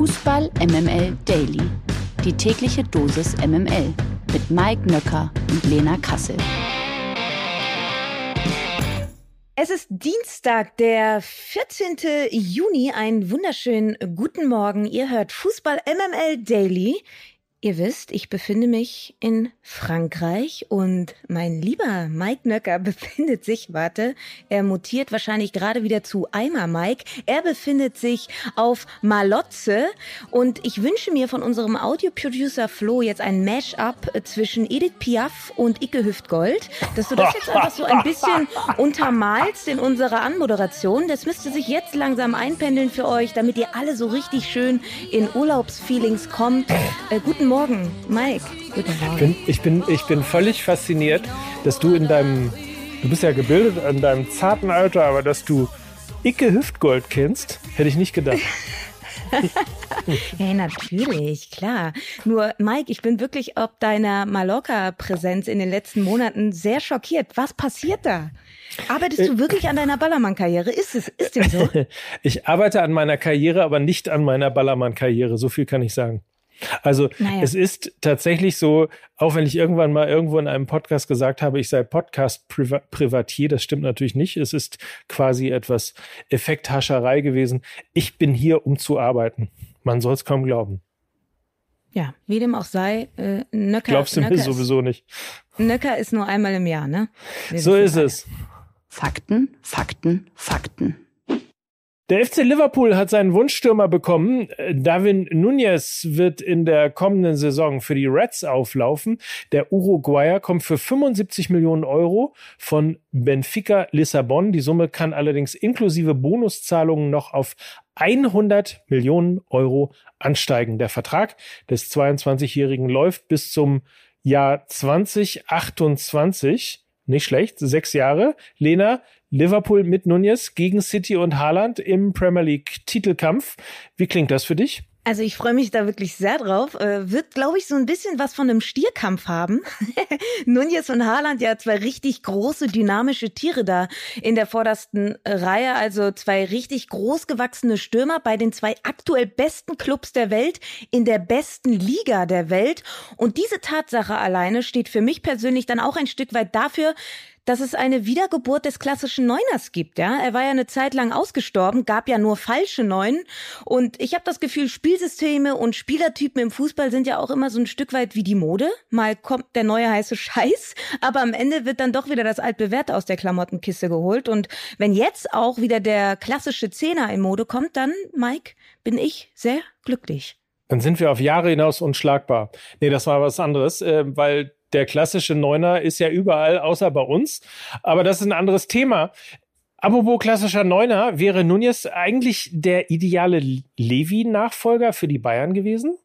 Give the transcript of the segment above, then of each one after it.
Fußball MML Daily. Die tägliche Dosis MML mit Mike Nöcker und Lena Kassel. Es ist Dienstag, der 14. Juni. Einen wunderschönen guten Morgen. Ihr hört Fußball MML Daily. Ihr wisst, ich befinde mich in Frankreich und mein lieber Mike Nöcker befindet sich, warte, er mutiert wahrscheinlich gerade wieder zu Eimer Mike. Er befindet sich auf Malotze und ich wünsche mir von unserem Audioproducer Flo jetzt ein Mash-up zwischen Edith Piaf und Icke Hüftgold, dass du das jetzt einfach so ein bisschen untermalst in unserer Anmoderation. Das müsste sich jetzt langsam einpendeln für euch, damit ihr alle so richtig schön in Urlaubsfeelings kommt. Äh, guten Morgen, Mike. Guten Morgen. Ich bin, ich, bin, ich bin völlig fasziniert, dass du in deinem, du bist ja gebildet in deinem zarten Alter, aber dass du Icke Hüftgold kennst, hätte ich nicht gedacht. ja, natürlich, klar. Nur, Mike, ich bin wirklich ob deiner Mallorca-Präsenz in den letzten Monaten sehr schockiert. Was passiert da? Arbeitest du äh, wirklich an deiner Ballermann-Karriere? Ist es, ist dem so? ich arbeite an meiner Karriere, aber nicht an meiner Ballermann-Karriere. So viel kann ich sagen. Also naja. es ist tatsächlich so, auch wenn ich irgendwann mal irgendwo in einem Podcast gesagt habe, ich sei Podcast-Privatier, das stimmt natürlich nicht. Es ist quasi etwas Effekthascherei gewesen. Ich bin hier, um zu arbeiten. Man soll es kaum glauben. Ja, wie dem auch sei, äh, Nöcker. Glaubst du Nöcker mir sowieso nicht. Nöcker ist nur einmal im Jahr, ne? Wir so ist es. Fakten, Fakten, Fakten. Der FC Liverpool hat seinen Wunschstürmer bekommen. Darwin Nunez wird in der kommenden Saison für die Reds auflaufen. Der Uruguayer kommt für 75 Millionen Euro von Benfica Lissabon. Die Summe kann allerdings inklusive Bonuszahlungen noch auf 100 Millionen Euro ansteigen. Der Vertrag des 22-Jährigen läuft bis zum Jahr 2028. Nicht schlecht, sechs Jahre. Lena, Liverpool mit Nunez gegen City und Haaland im Premier League Titelkampf. Wie klingt das für dich? Also ich freue mich da wirklich sehr drauf. Äh, wird, glaube ich, so ein bisschen was von einem Stierkampf haben. Nunez und Haaland ja zwei richtig große, dynamische Tiere da in der vordersten Reihe. Also zwei richtig großgewachsene Stürmer bei den zwei aktuell besten Clubs der Welt, in der besten Liga der Welt. Und diese Tatsache alleine steht für mich persönlich dann auch ein Stück weit dafür, dass es eine Wiedergeburt des klassischen Neuners gibt. Ja, er war ja eine Zeit lang ausgestorben, gab ja nur falsche Neunen. Und ich habe das Gefühl, Spielsysteme und Spielertypen im Fußball sind ja auch immer so ein Stück weit wie die Mode. Mal kommt der neue heiße Scheiß, aber am Ende wird dann doch wieder das altbewährte aus der Klamottenkiste geholt. Und wenn jetzt auch wieder der klassische Zehner in Mode kommt, dann, Mike, bin ich sehr glücklich. Dann sind wir auf Jahre hinaus unschlagbar. Nee, das war was anderes, äh, weil der klassische Neuner ist ja überall, außer bei uns. Aber das ist ein anderes Thema. Apropos klassischer Neuner, wäre Nunez eigentlich der ideale Levi-Nachfolger für die Bayern gewesen?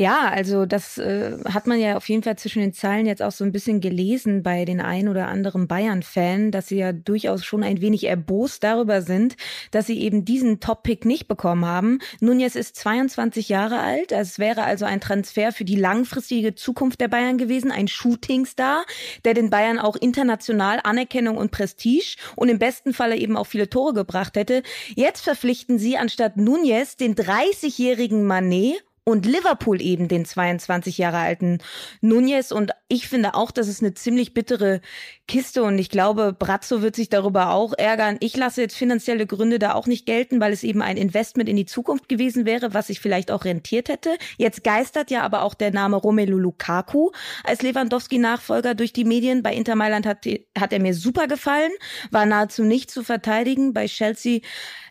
Ja, also das äh, hat man ja auf jeden Fall zwischen den Zeilen jetzt auch so ein bisschen gelesen bei den ein oder anderen Bayern-Fan, dass sie ja durchaus schon ein wenig erbost darüber sind, dass sie eben diesen Top-Pick nicht bekommen haben. Nunez ist 22 Jahre alt, es wäre also ein Transfer für die langfristige Zukunft der Bayern gewesen, ein Shootingstar, der den Bayern auch international Anerkennung und Prestige und im besten Falle eben auch viele Tore gebracht hätte. Jetzt verpflichten sie anstatt Nunez den 30-jährigen Manet und Liverpool eben den 22 Jahre alten Nunez. Und ich finde auch, das ist eine ziemlich bittere Kiste und ich glaube, Brazzo wird sich darüber auch ärgern. Ich lasse jetzt finanzielle Gründe da auch nicht gelten, weil es eben ein Investment in die Zukunft gewesen wäre, was sich vielleicht auch rentiert hätte. Jetzt geistert ja aber auch der Name Romelu Lukaku als Lewandowski-Nachfolger durch die Medien. Bei Inter Mailand hat, hat er mir super gefallen, war nahezu nicht zu verteidigen. Bei Chelsea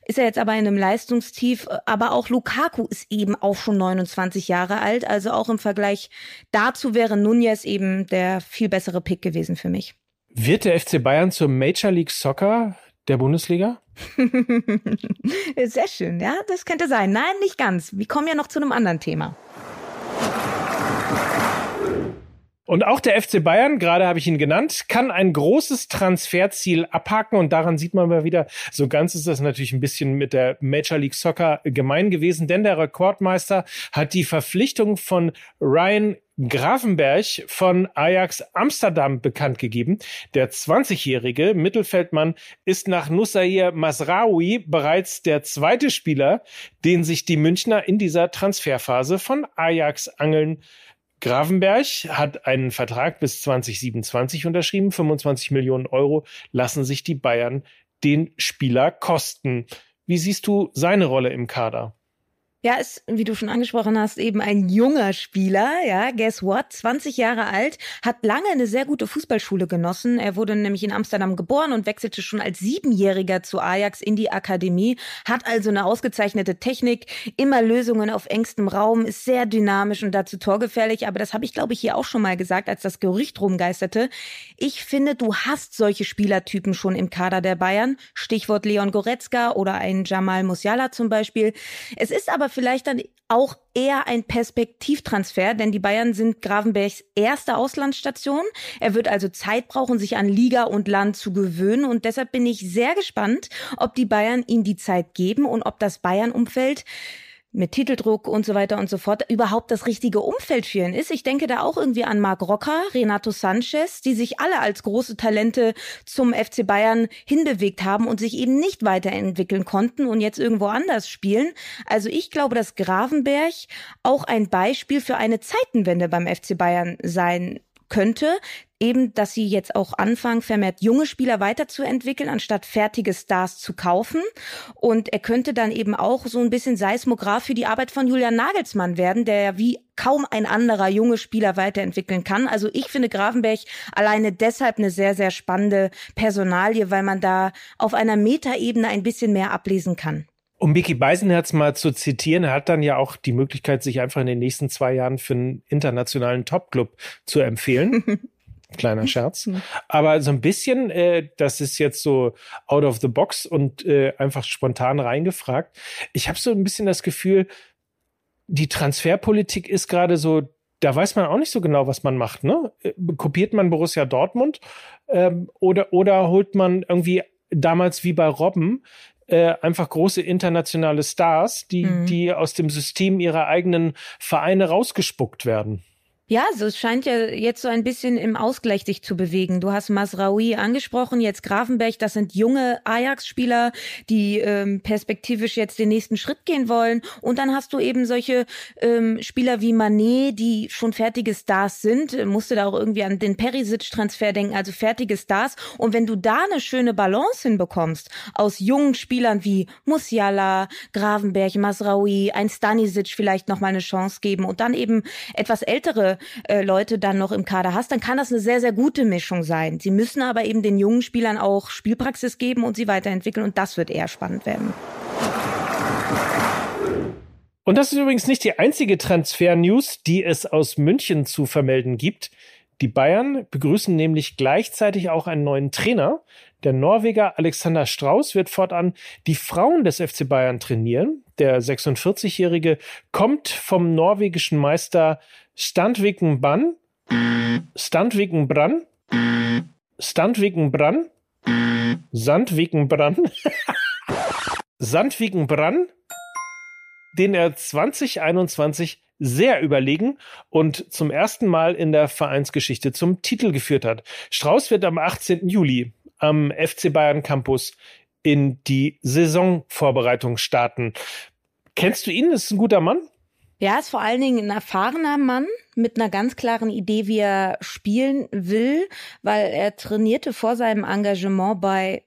ist er jetzt aber in einem Leistungstief. Aber auch Lukaku ist eben auch schon 29 Jahre alt. Also auch im Vergleich dazu wäre Nunez eben der viel bessere Pick gewesen für mich. Wird der FC Bayern zur Major League Soccer der Bundesliga? Sehr schön, ja, das könnte sein. Nein, nicht ganz. Wir kommen ja noch zu einem anderen Thema. Und auch der FC Bayern, gerade habe ich ihn genannt, kann ein großes Transferziel abhaken und daran sieht man mal wieder, so ganz ist das natürlich ein bisschen mit der Major League Soccer gemein gewesen, denn der Rekordmeister hat die Verpflichtung von Ryan Grafenberg von Ajax Amsterdam bekannt gegeben. Der 20-jährige Mittelfeldmann ist nach Nussair Masraoui bereits der zweite Spieler, den sich die Münchner in dieser Transferphase von Ajax angeln. Grafenberg hat einen Vertrag bis 2027 unterschrieben. 25 Millionen Euro lassen sich die Bayern den Spieler kosten. Wie siehst du seine Rolle im Kader? Ja, ist, wie du schon angesprochen hast, eben ein junger Spieler, ja, guess what, 20 Jahre alt, hat lange eine sehr gute Fußballschule genossen. Er wurde nämlich in Amsterdam geboren und wechselte schon als Siebenjähriger zu Ajax in die Akademie, hat also eine ausgezeichnete Technik, immer Lösungen auf engstem Raum, ist sehr dynamisch und dazu torgefährlich, aber das habe ich, glaube ich, hier auch schon mal gesagt, als das Gerücht rumgeisterte. Ich finde, du hast solche Spielertypen schon im Kader der Bayern, Stichwort Leon Goretzka oder ein Jamal Musiala zum Beispiel. Es ist aber vielleicht dann auch eher ein Perspektivtransfer, denn die Bayern sind Gravenbergs erste Auslandsstation. Er wird also Zeit brauchen, sich an Liga und Land zu gewöhnen und deshalb bin ich sehr gespannt, ob die Bayern ihm die Zeit geben und ob das Bayern-Umfeld mit Titeldruck und so weiter und so fort überhaupt das richtige Umfeld für ihn ist. Ich denke da auch irgendwie an Marc Rocker, Renato Sanchez, die sich alle als große Talente zum FC Bayern hinbewegt haben und sich eben nicht weiterentwickeln konnten und jetzt irgendwo anders spielen. Also ich glaube, dass Gravenberg auch ein Beispiel für eine Zeitenwende beim FC Bayern sein könnte, eben, dass sie jetzt auch anfangen, vermehrt junge Spieler weiterzuentwickeln, anstatt fertige Stars zu kaufen. Und er könnte dann eben auch so ein bisschen Seismograph für die Arbeit von Julian Nagelsmann werden, der ja wie kaum ein anderer junge Spieler weiterentwickeln kann. Also ich finde Grafenberg alleine deshalb eine sehr, sehr spannende Personalie, weil man da auf einer Metaebene ein bisschen mehr ablesen kann. Um Mickey Beisenherz mal zu zitieren, er hat dann ja auch die Möglichkeit, sich einfach in den nächsten zwei Jahren für einen internationalen Topclub zu empfehlen. Kleiner Scherz. Hm. Aber so ein bisschen, äh, das ist jetzt so out of the box und äh, einfach spontan reingefragt. Ich habe so ein bisschen das Gefühl, die Transferpolitik ist gerade so, da weiß man auch nicht so genau, was man macht. Ne? Äh, kopiert man Borussia Dortmund ähm, oder, oder holt man irgendwie damals wie bei Robben äh, einfach große internationale Stars, die, mhm. die aus dem System ihrer eigenen Vereine rausgespuckt werden. Ja, so es scheint ja jetzt so ein bisschen im Ausgleich sich zu bewegen. Du hast Masraoui angesprochen, jetzt Grafenberg, das sind junge Ajax-Spieler, die ähm, perspektivisch jetzt den nächsten Schritt gehen wollen. Und dann hast du eben solche ähm, Spieler wie Manet, die schon fertige Stars sind. Musste da auch irgendwie an den Perisic-Transfer denken, also fertige Stars. Und wenn du da eine schöne Balance hinbekommst, aus jungen Spielern wie Musiala, Gravenberg, Masraoui, ein Stanisic vielleicht nochmal eine Chance geben und dann eben etwas ältere äh, Leute dann noch im Kader hast, dann kann das eine sehr, sehr gute Mischung sein. Sie müssen aber eben den jungen Spielern auch Spielpraxis geben und sie weiterentwickeln und das wird eher spannend werden. Und das ist übrigens nicht die einzige Transfer-News, die es aus München zu vermelden gibt. Die Bayern begrüßen nämlich gleichzeitig auch einen neuen Trainer. Der Norweger Alexander Strauß wird fortan die Frauen des FC Bayern trainieren. Der 46-Jährige kommt vom norwegischen Meister Standviken Bann, Standviken Brann, Standviken Brann, Sandviken Brann, Sandviken Brann, den er 2021 sehr überlegen und zum ersten Mal in der Vereinsgeschichte zum Titel geführt hat. Strauß wird am 18. Juli am FC Bayern Campus in die Saisonvorbereitung starten. Kennst du ihn? Ist ein guter Mann? Ja, ist vor allen Dingen ein erfahrener Mann mit einer ganz klaren Idee, wie er spielen will, weil er trainierte vor seinem Engagement bei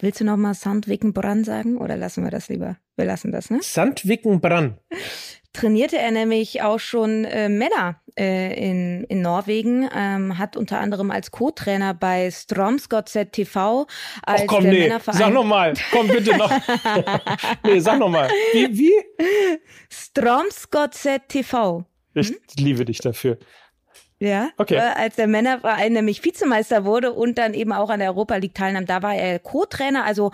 Willst du noch mal Sandviken sagen oder lassen wir das lieber? Wir lassen das, ne? Sandviken trainierte er nämlich auch schon äh, Männer äh, in, in Norwegen, ähm, hat unter anderem als Co-Trainer bei Stromsgodset TV als Och, komm, nee. Sag nochmal, komm bitte noch. nee, sag nochmal. Wie? wie? Stromsgodset TV. Ich hm? liebe dich dafür. Ja, okay. Äh, als der Männerverein nämlich Vizemeister wurde und dann eben auch an der Europa League teilnahm, da war er Co-Trainer, also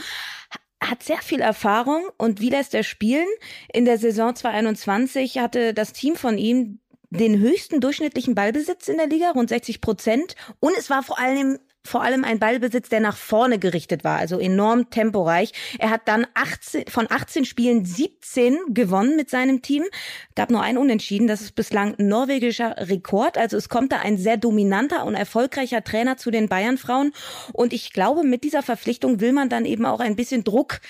hat sehr viel Erfahrung und wie lässt er spielen? In der Saison 2021 hatte das Team von ihm den höchsten durchschnittlichen Ballbesitz in der Liga, rund 60 Prozent. Und es war vor allem vor allem ein Ballbesitz, der nach vorne gerichtet war, also enorm temporeich. Er hat dann 18, von 18 Spielen 17 gewonnen mit seinem Team. Gab nur ein Unentschieden. Das ist bislang norwegischer Rekord. Also es kommt da ein sehr dominanter und erfolgreicher Trainer zu den Bayern-Frauen. Und ich glaube, mit dieser Verpflichtung will man dann eben auch ein bisschen Druck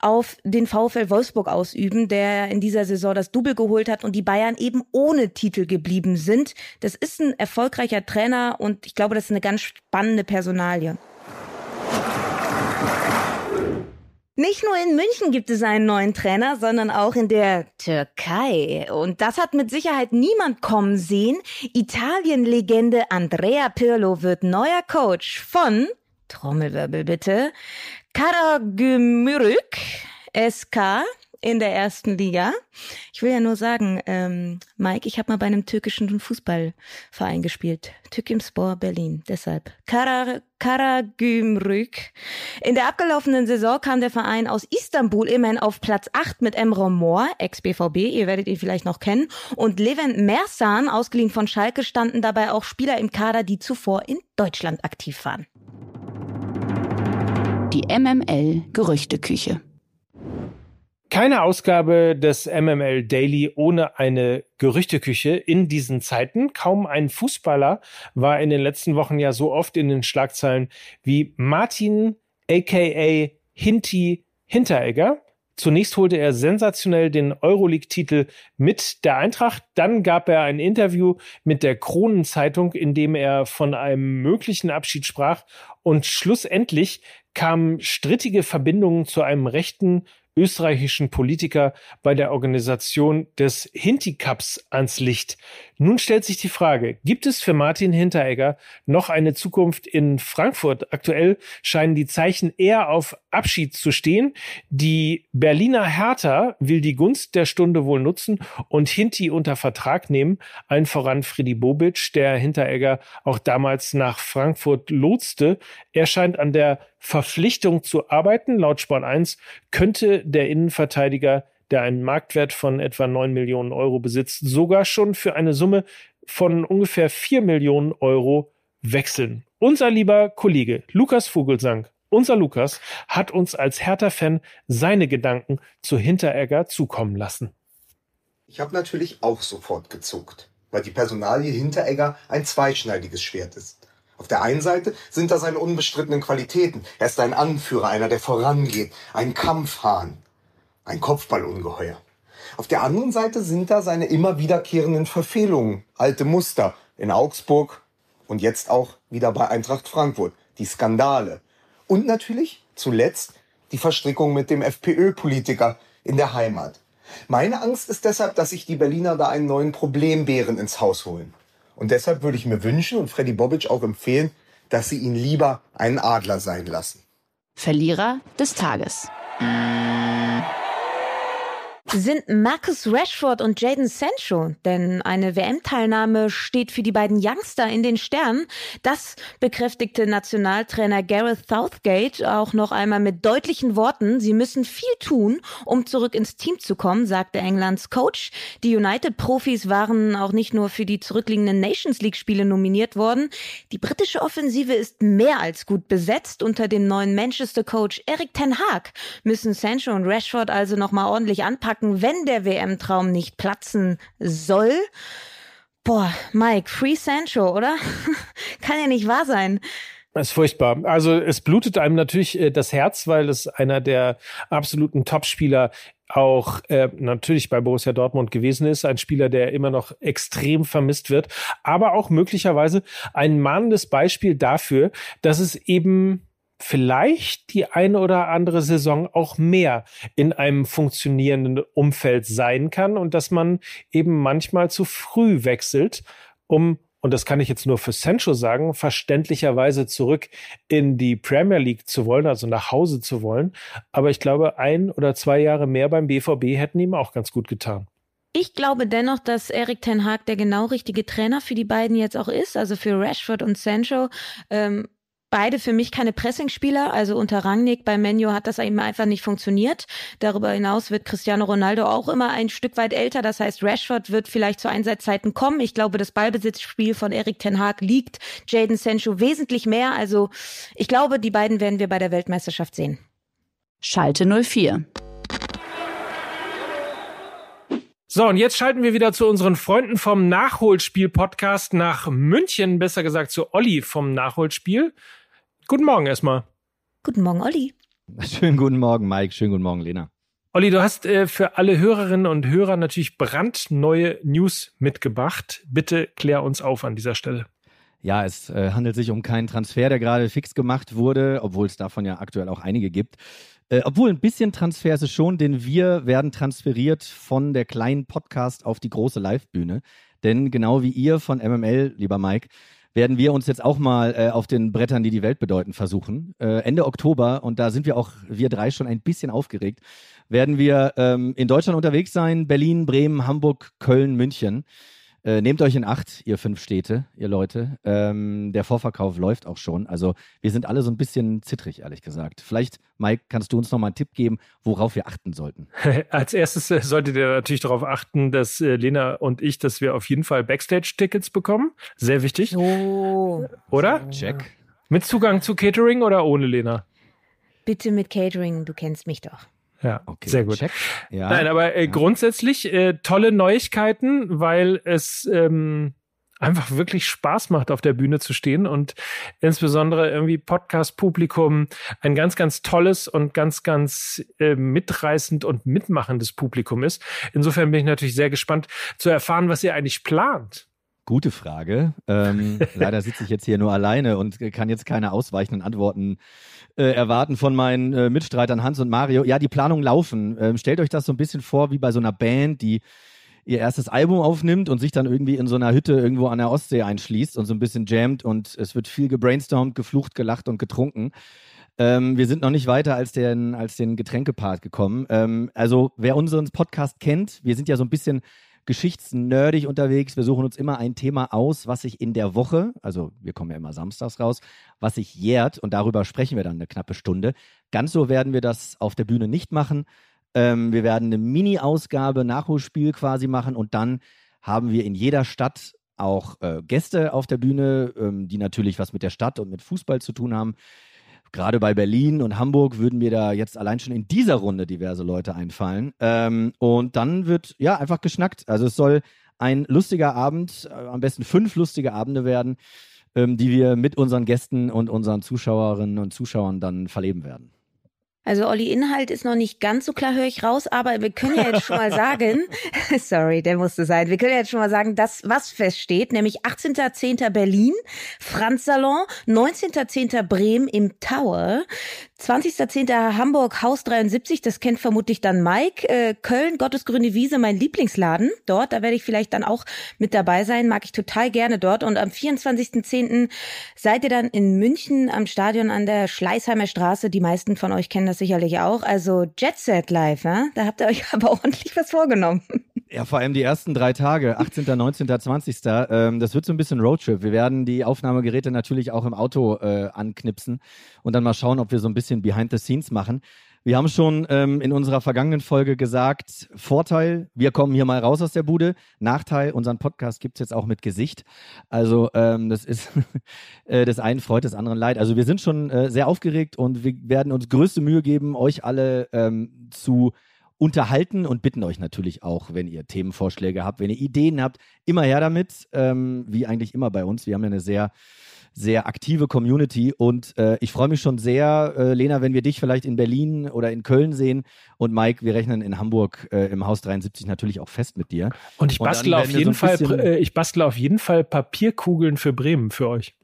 auf den VfL Wolfsburg ausüben, der in dieser Saison das Double geholt hat und die Bayern eben ohne Titel geblieben sind. Das ist ein erfolgreicher Trainer und ich glaube, das ist eine ganz spannende Personalie. Nicht nur in München gibt es einen neuen Trainer, sondern auch in der Türkei. Und das hat mit Sicherheit niemand kommen sehen. Italien-Legende Andrea Pirlo wird neuer Coach von, Trommelwirbel bitte, Karagümrük SK in der ersten Liga. Ich will ja nur sagen, ähm, Mike, ich habe mal bei einem türkischen Fußballverein gespielt. Türkimspor Berlin. Deshalb. Kara, Karagümrük. In der abgelaufenen Saison kam der Verein aus Istanbul immerhin auf Platz 8 mit Emre Mor, ex-BVB, ihr werdet ihn vielleicht noch kennen, und Levent Mersan, ausgeliehen von Schalke, standen dabei auch Spieler im Kader, die zuvor in Deutschland aktiv waren. Die MML Gerüchteküche. Keine Ausgabe des MML Daily ohne eine Gerüchteküche in diesen Zeiten. Kaum ein Fußballer war in den letzten Wochen ja so oft in den Schlagzeilen wie Martin aka Hinti Hinteregger. Zunächst holte er sensationell den Euroleague-Titel mit der Eintracht. Dann gab er ein Interview mit der Kronenzeitung, in dem er von einem möglichen Abschied sprach. Und schlussendlich kamen strittige Verbindungen zu einem rechten österreichischen Politiker bei der Organisation des Hinti Cups ans Licht. Nun stellt sich die Frage, gibt es für Martin Hinteregger noch eine Zukunft in Frankfurt? Aktuell scheinen die Zeichen eher auf Abschied zu stehen. Die Berliner Hertha will die Gunst der Stunde wohl nutzen und Hinti unter Vertrag nehmen. Allen voran Freddy Bobic, der Hinteregger auch damals nach Frankfurt lotste. Er scheint an der Verpflichtung zu arbeiten. Laut Sport 1 könnte der Innenverteidiger, der einen Marktwert von etwa 9 Millionen Euro besitzt, sogar schon für eine Summe von ungefähr 4 Millionen Euro wechseln. Unser lieber Kollege Lukas Vogelsang, unser Lukas, hat uns als Hertha-Fan seine Gedanken zu Hinteregger zukommen lassen. Ich habe natürlich auch sofort gezuckt, weil die Personalie Hinteregger ein zweischneidiges Schwert ist. Auf der einen Seite sind da seine unbestrittenen Qualitäten. Er ist ein Anführer, einer, der vorangeht, ein Kampfhahn, ein Kopfballungeheuer. Auf der anderen Seite sind da seine immer wiederkehrenden Verfehlungen, alte Muster in Augsburg und jetzt auch wieder bei Eintracht Frankfurt, die Skandale. Und natürlich zuletzt die Verstrickung mit dem FPÖ-Politiker in der Heimat. Meine Angst ist deshalb, dass sich die Berliner da einen neuen Problembären ins Haus holen. Und deshalb würde ich mir wünschen und Freddy Bobic auch empfehlen, dass sie ihn lieber einen Adler sein lassen. Verlierer des Tages sind Marcus Rashford und Jaden Sancho, denn eine WM-Teilnahme steht für die beiden Youngster in den Sternen. Das bekräftigte Nationaltrainer Gareth Southgate auch noch einmal mit deutlichen Worten. Sie müssen viel tun, um zurück ins Team zu kommen, sagte Englands Coach. Die United-Profis waren auch nicht nur für die zurückliegenden Nations League-Spiele nominiert worden. Die britische Offensive ist mehr als gut besetzt. Unter dem neuen Manchester-Coach Eric Ten Hag müssen Sancho und Rashford also nochmal ordentlich anpacken packen, wenn der WM-Traum nicht platzen soll. Boah, Mike, Free Sancho, oder? Kann ja nicht wahr sein. Das ist furchtbar. Also es blutet einem natürlich äh, das Herz, weil es einer der absoluten Topspieler auch äh, natürlich bei Borussia Dortmund gewesen ist, ein Spieler, der immer noch extrem vermisst wird, aber auch möglicherweise ein mahnendes Beispiel dafür, dass es eben vielleicht die eine oder andere Saison auch mehr in einem funktionierenden Umfeld sein kann und dass man eben manchmal zu früh wechselt, um und das kann ich jetzt nur für Sancho sagen, verständlicherweise zurück in die Premier League zu wollen, also nach Hause zu wollen. Aber ich glaube, ein oder zwei Jahre mehr beim BVB hätten ihm auch ganz gut getan. Ich glaube dennoch, dass Erik Ten Haag der genau richtige Trainer für die beiden jetzt auch ist, also für Rashford und Sancho. Ähm, beide für mich keine Pressingspieler. Also unter Rangnick bei Menu hat das eben einfach nicht funktioniert. Darüber hinaus wird Cristiano Ronaldo auch immer ein Stück weit älter. Das heißt, Rashford wird vielleicht zu Einsatzzeiten kommen. Ich glaube, das Ballbesitzspiel von Erik Ten Haag liegt Jaden Sancho wesentlich mehr. Also ich glaube, die beiden werden wir bei der Weltmeisterschaft sehen. Schalte 04. So, und jetzt schalten wir wieder zu unseren Freunden vom Nachholspiel-Podcast nach München, besser gesagt zu Olli vom Nachholspiel. Guten Morgen erstmal. Guten Morgen, Olli. Schönen guten Morgen, Mike. Schönen guten Morgen, Lena. Olli, du hast äh, für alle Hörerinnen und Hörer natürlich brandneue News mitgebracht. Bitte klär uns auf an dieser Stelle. Ja, es äh, handelt sich um keinen Transfer, der gerade fix gemacht wurde, obwohl es davon ja aktuell auch einige gibt. Äh, obwohl ein bisschen Transfer ist es schon, denn wir werden transferiert von der kleinen Podcast auf die große Live-Bühne. Denn genau wie ihr von MML, lieber Mike, werden wir uns jetzt auch mal äh, auf den Brettern, die die Welt bedeuten, versuchen. Äh, Ende Oktober, und da sind wir auch, wir drei, schon ein bisschen aufgeregt, werden wir ähm, in Deutschland unterwegs sein. Berlin, Bremen, Hamburg, Köln, München. Äh, nehmt euch in Acht, ihr fünf Städte, ihr Leute. Ähm, der Vorverkauf läuft auch schon. Also wir sind alle so ein bisschen zittrig, ehrlich gesagt. Vielleicht, Mike, kannst du uns noch mal einen Tipp geben, worauf wir achten sollten? Als erstes äh, solltet ihr natürlich darauf achten, dass äh, Lena und ich, dass wir auf jeden Fall Backstage-Tickets bekommen. Sehr wichtig. So. Oder? Check. Mit Zugang zu Catering oder ohne Lena? Bitte mit Catering, du kennst mich doch. Ja, Okay, sehr gut. Check. Ja. Nein, aber äh, Ja. grundsätzlich äh, tolle Neuigkeiten, weil es ähm, einfach wirklich Spaß macht, auf der Bühne zu stehen und insbesondere irgendwie Podcast-Publikum ein ganz, ganz tolles und ganz, ganz äh, mitreißend und mitmachendes Publikum ist. Insofern bin ich natürlich sehr gespannt zu erfahren, was ihr eigentlich plant. Gute Frage. Ähm, leider sitze ich jetzt hier nur alleine und kann jetzt keine ausweichenden Antworten äh, erwarten von meinen äh, Mitstreitern Hans und Mario. Ja, die Planungen laufen. Ähm, stellt euch das so ein bisschen vor wie bei so einer Band, die ihr erstes Album aufnimmt und sich dann irgendwie in so einer Hütte irgendwo an der Ostsee einschließt und so ein bisschen jammt und es wird viel gebrainstormt, geflucht, gelacht und getrunken. Ähm, wir sind noch nicht weiter als den, als den Getränkepart gekommen. Ähm, also wer unseren Podcast kennt, wir sind ja so ein bisschen geschichtsnerdig unterwegs. Wir suchen uns immer ein Thema aus, was sich in der Woche, also wir kommen ja immer samstags raus, was sich jährt und darüber sprechen wir dann eine knappe Stunde. Ganz so werden wir das auf der Bühne nicht machen. Ähm, wir werden eine Mini-Ausgabe, Nachholspiel quasi machen und dann haben wir in jeder Stadt auch äh, Gäste auf der Bühne, ähm, die natürlich was mit der Stadt und mit Fußball zu tun haben. Gerade bei Berlin und Hamburg würden mir da jetzt allein schon in dieser Runde diverse Leute einfallen. Ähm, und dann wird ja einfach geschnackt. Also es soll ein lustiger Abend, äh, am besten fünf lustige Abende werden, ähm, die wir mit unseren Gästen und unseren Zuschauerinnen und Zuschauern dann verleben werden. Also Olli, Inhalt ist noch nicht ganz so klar, höre ich raus, aber wir können ja jetzt schon mal sagen, sorry, der musste sein, wir können ja jetzt schon mal sagen, das, was feststeht, nämlich 18.10. Berlin, Franz Salon, 19.10. Bremen im Tower, 20.10. Hamburg, Haus 73, das kennt vermutlich dann Mike, äh, Köln, Gottesgrüne Wiese, mein Lieblingsladen dort, da werde ich vielleicht dann auch mit dabei sein, mag ich total gerne dort und am 24.10. seid ihr dann in München am Stadion an der Schleißheimer Straße, die meisten von euch kennen das sicherlich auch, also Jet Set Live, ja? da habt ihr euch aber ordentlich was vorgenommen. Ja, vor allem die ersten drei Tage, 18., 19., 20. Ähm, das wird so ein bisschen Roadtrip. Wir werden die Aufnahmegeräte natürlich auch im Auto äh, anknipsen und dann mal schauen, ob wir so ein bisschen Behind the Scenes machen. Wir haben schon ähm, in unserer vergangenen Folge gesagt, Vorteil, wir kommen hier mal raus aus der Bude. Nachteil, unseren Podcast gibt's jetzt auch mit Gesicht. Also ähm, das ist äh, des einen freut, des anderen leid. Also wir sind schon äh, sehr aufgeregt und wir werden uns größte Mühe geben, euch alle ähm, zu unterhalten und bitten euch natürlich auch, wenn ihr Themenvorschläge habt, wenn ihr Ideen habt, immer her damit, ähm, wie eigentlich immer bei uns. Wir haben ja eine sehr, sehr aktive Community und äh, ich freue mich schon sehr, äh, Lena, wenn wir dich vielleicht in Berlin oder in Köln sehen und Mike, wir rechnen in Hamburg äh, im Haus 73 natürlich auch fest mit dir. Und ich Und bastle auf jeden so Fall, äh, ich bastle auf jeden Fall Papierkugeln für Bremen für euch.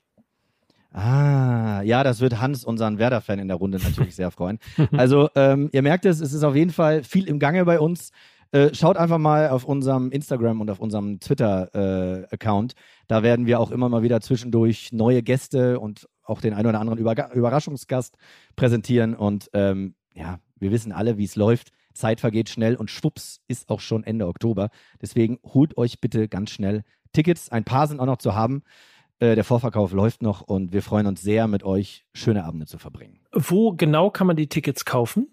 Ah, ja, das wird Hans, unseren Werder-Fan in der Runde natürlich sehr freuen. Also, ähm, ihr merkt es, es ist auf jeden Fall viel im Gange bei uns. Äh, schaut einfach mal auf unserem Instagram und auf unserem Twitter-Account. da werden wir auch immer mal wieder zwischendurch neue Gäste und auch den einen oder anderen Überga Überraschungsgast präsentieren. Und ähm, ja, wir wissen alle, wie es läuft. Zeit vergeht schnell und schwupps ist auch schon Ende Oktober. Deswegen holt euch bitte ganz schnell Tickets. Ein paar sind auch noch zu haben. Äh, der Vorverkauf läuft noch und wir freuen uns sehr, mit euch schöne Abende zu verbringen. Wo genau kann man die Tickets kaufen?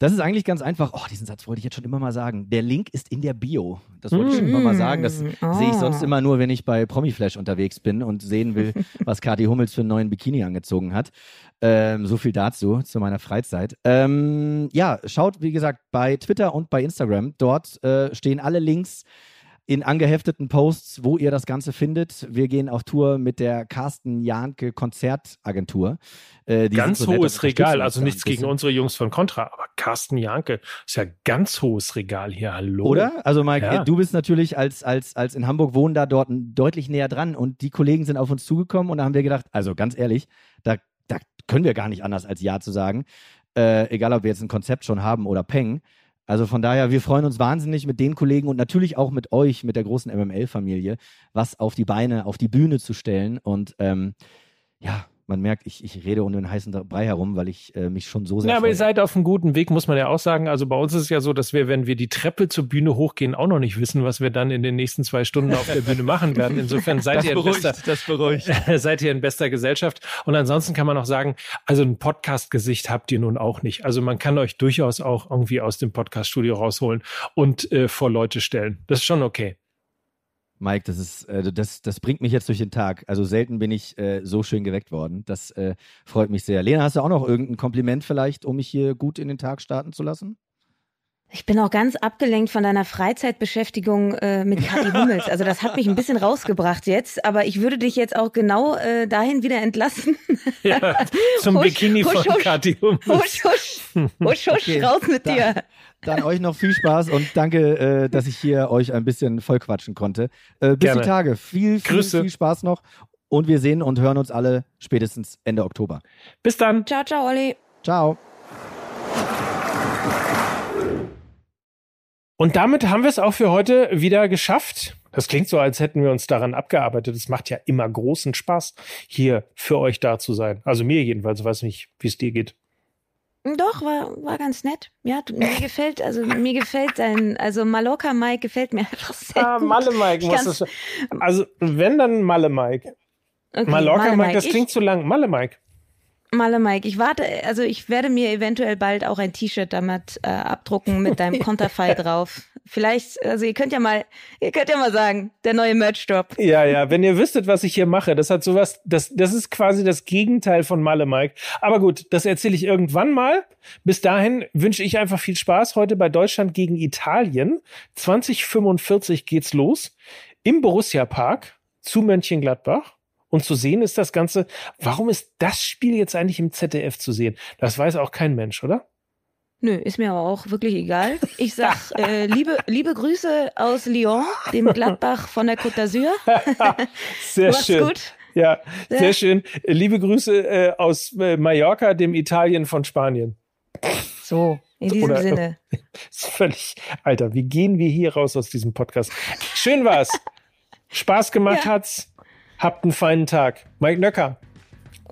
Das ist eigentlich ganz einfach. Oh, diesen Satz wollte ich jetzt schon immer mal sagen. Der Link ist in der Bio. Das wollte ich schon immer mal sagen. Das Oh. sehe ich sonst immer nur, wenn ich bei Promiflash unterwegs bin und sehen will, was Kathi Hummels für einen neuen Bikini angezogen hat. Ähm, so viel dazu, zu meiner Freizeit. Ähm, ja, schaut, wie gesagt, bei Twitter und bei Instagram. Dort äh, stehen alle Links in angehefteten Posts, wo ihr das Ganze findet. Wir gehen auf Tour mit der Carsten Jahnke Konzertagentur. Äh, ganz so hohes Regal, also nichts gegen unsere Jungs von Contra, aber Carsten Janke ist ja ganz hohes Regal hier, hallo. Oder? Also Mike, Ja. du bist natürlich als, als, als in Hamburg wohnen da dort deutlich näher dran und die Kollegen sind auf uns zugekommen und da haben wir gedacht, also ganz ehrlich, da, da können wir gar nicht anders als Ja zu sagen. Äh, egal, ob wir jetzt ein Konzept schon haben oder Peng. Also von daher, wir freuen uns wahnsinnig mit den Kollegen und natürlich auch mit euch, mit der großen MML-Familie, was auf die Beine, auf die Bühne zu stellen. Und ähm, ja, man merkt, ich, ich rede um den heißen Brei herum, weil ich äh, mich schon so sehr Ja, aber ihr seid auf einem guten Weg, muss man ja auch sagen. Also bei uns ist es ja so, dass wir, wenn wir die Treppe zur Bühne hochgehen, auch noch nicht wissen, was wir dann in den nächsten zwei Stunden auf der Bühne machen werden. Insofern seid Das ihr in beruhigt, bester, das beruhigt. seid ihr in bester Gesellschaft. Und ansonsten kann man auch sagen, also ein Podcast-Gesicht habt ihr nun auch nicht. Also man kann euch durchaus auch irgendwie aus dem Podcast-Studio rausholen und äh, vor Leute stellen. Das ist schon okay. Mike, das ist, äh, das, das bringt mich jetzt durch den Tag. Also selten bin ich äh, so schön geweckt worden. Das äh, freut mich sehr. Lena, hast du auch noch irgendein Kompliment vielleicht, um mich hier gut in den Tag starten zu lassen? Ich bin auch ganz abgelenkt von deiner Freizeitbeschäftigung äh, mit Kathi Hummels. Also das hat mich ein bisschen rausgebracht jetzt, aber ich würde dich jetzt auch genau äh, dahin wieder entlassen. Ja, zum Husch, Bikini husch, von husch. Kathi Hummels. Husch, husch, husch, husch, Okay. raus mit dir. Dann euch noch viel Spaß und danke, äh, dass ich hier euch ein bisschen vollquatschen konnte. Äh, bis Gerne. die Tage. Viel, viel, Grüße. viel Spaß noch. Und wir sehen und hören uns alle spätestens Ende Oktober. Bis dann. Ciao, ciao, Olli. Ciao. Und damit haben wir es auch für heute wieder geschafft. Das klingt so, als hätten wir uns daran abgearbeitet. Es macht ja immer großen Spaß, hier für euch da zu sein. Also mir jedenfalls, ich weiß nicht, wie es dir geht. Doch, war, war ganz nett. Ja, mir gefällt, also mir gefällt dein, also Mallorca Mike gefällt mir einfach sehr Ah. Malle Mike Ich muss das. Also, wenn dann Malle Mike. Okay, Mallorca Malle Mike, das Ich- klingt zu lang. Malle Mike. Malle Mike, ich warte, also ich werde mir eventuell bald auch ein T-Shirt damit äh, abdrucken mit deinem Konterfei drauf. Vielleicht, also ihr könnt ja mal, ihr könnt ja mal sagen, der neue Merch-Drop. Ja, ja, wenn ihr wüsstet, was ich hier mache, das hat sowas, das, das ist quasi das Gegenteil von Malle Mike. Aber gut, das erzähle ich irgendwann mal. Bis dahin wünsche ich einfach viel Spaß heute bei Deutschland gegen Italien. 2045 geht's los im Borussia Park zu Mönchengladbach. Und zu sehen ist das Ganze, warum ist das Spiel jetzt eigentlich im ZDF zu sehen? Das weiß auch kein Mensch, oder? Nö, ist mir aber auch wirklich egal. Ich sag äh, liebe, liebe Grüße aus Lyon, dem Gladbach von der Côte d'Azur. Sehr Mach's schön. gut. Ja, sehr Ja. schön. Liebe Grüße äh, aus äh, Mallorca, dem Italien von Spanien. So, in diesem Oder- Sinne. ist völlig, Alter, wie gehen wir hier raus aus diesem Podcast? Schön war's. Spaß gemacht Ja. hat's. Habt einen feinen Tag. Mike Nöcker.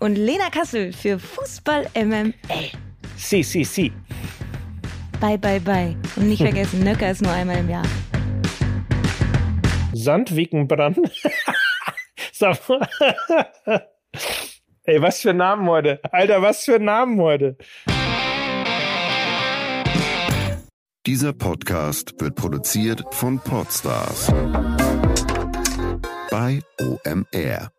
Und Lena Kassel für Fußball MML. Si, si, si. Bye, bye, bye. Und nicht vergessen, Nöcker ist nur einmal im Jahr. Mal. Ey, was für Namen heute. Alter, was für Namen heute. Dieser Podcast wird produziert von Podstars bei OMR.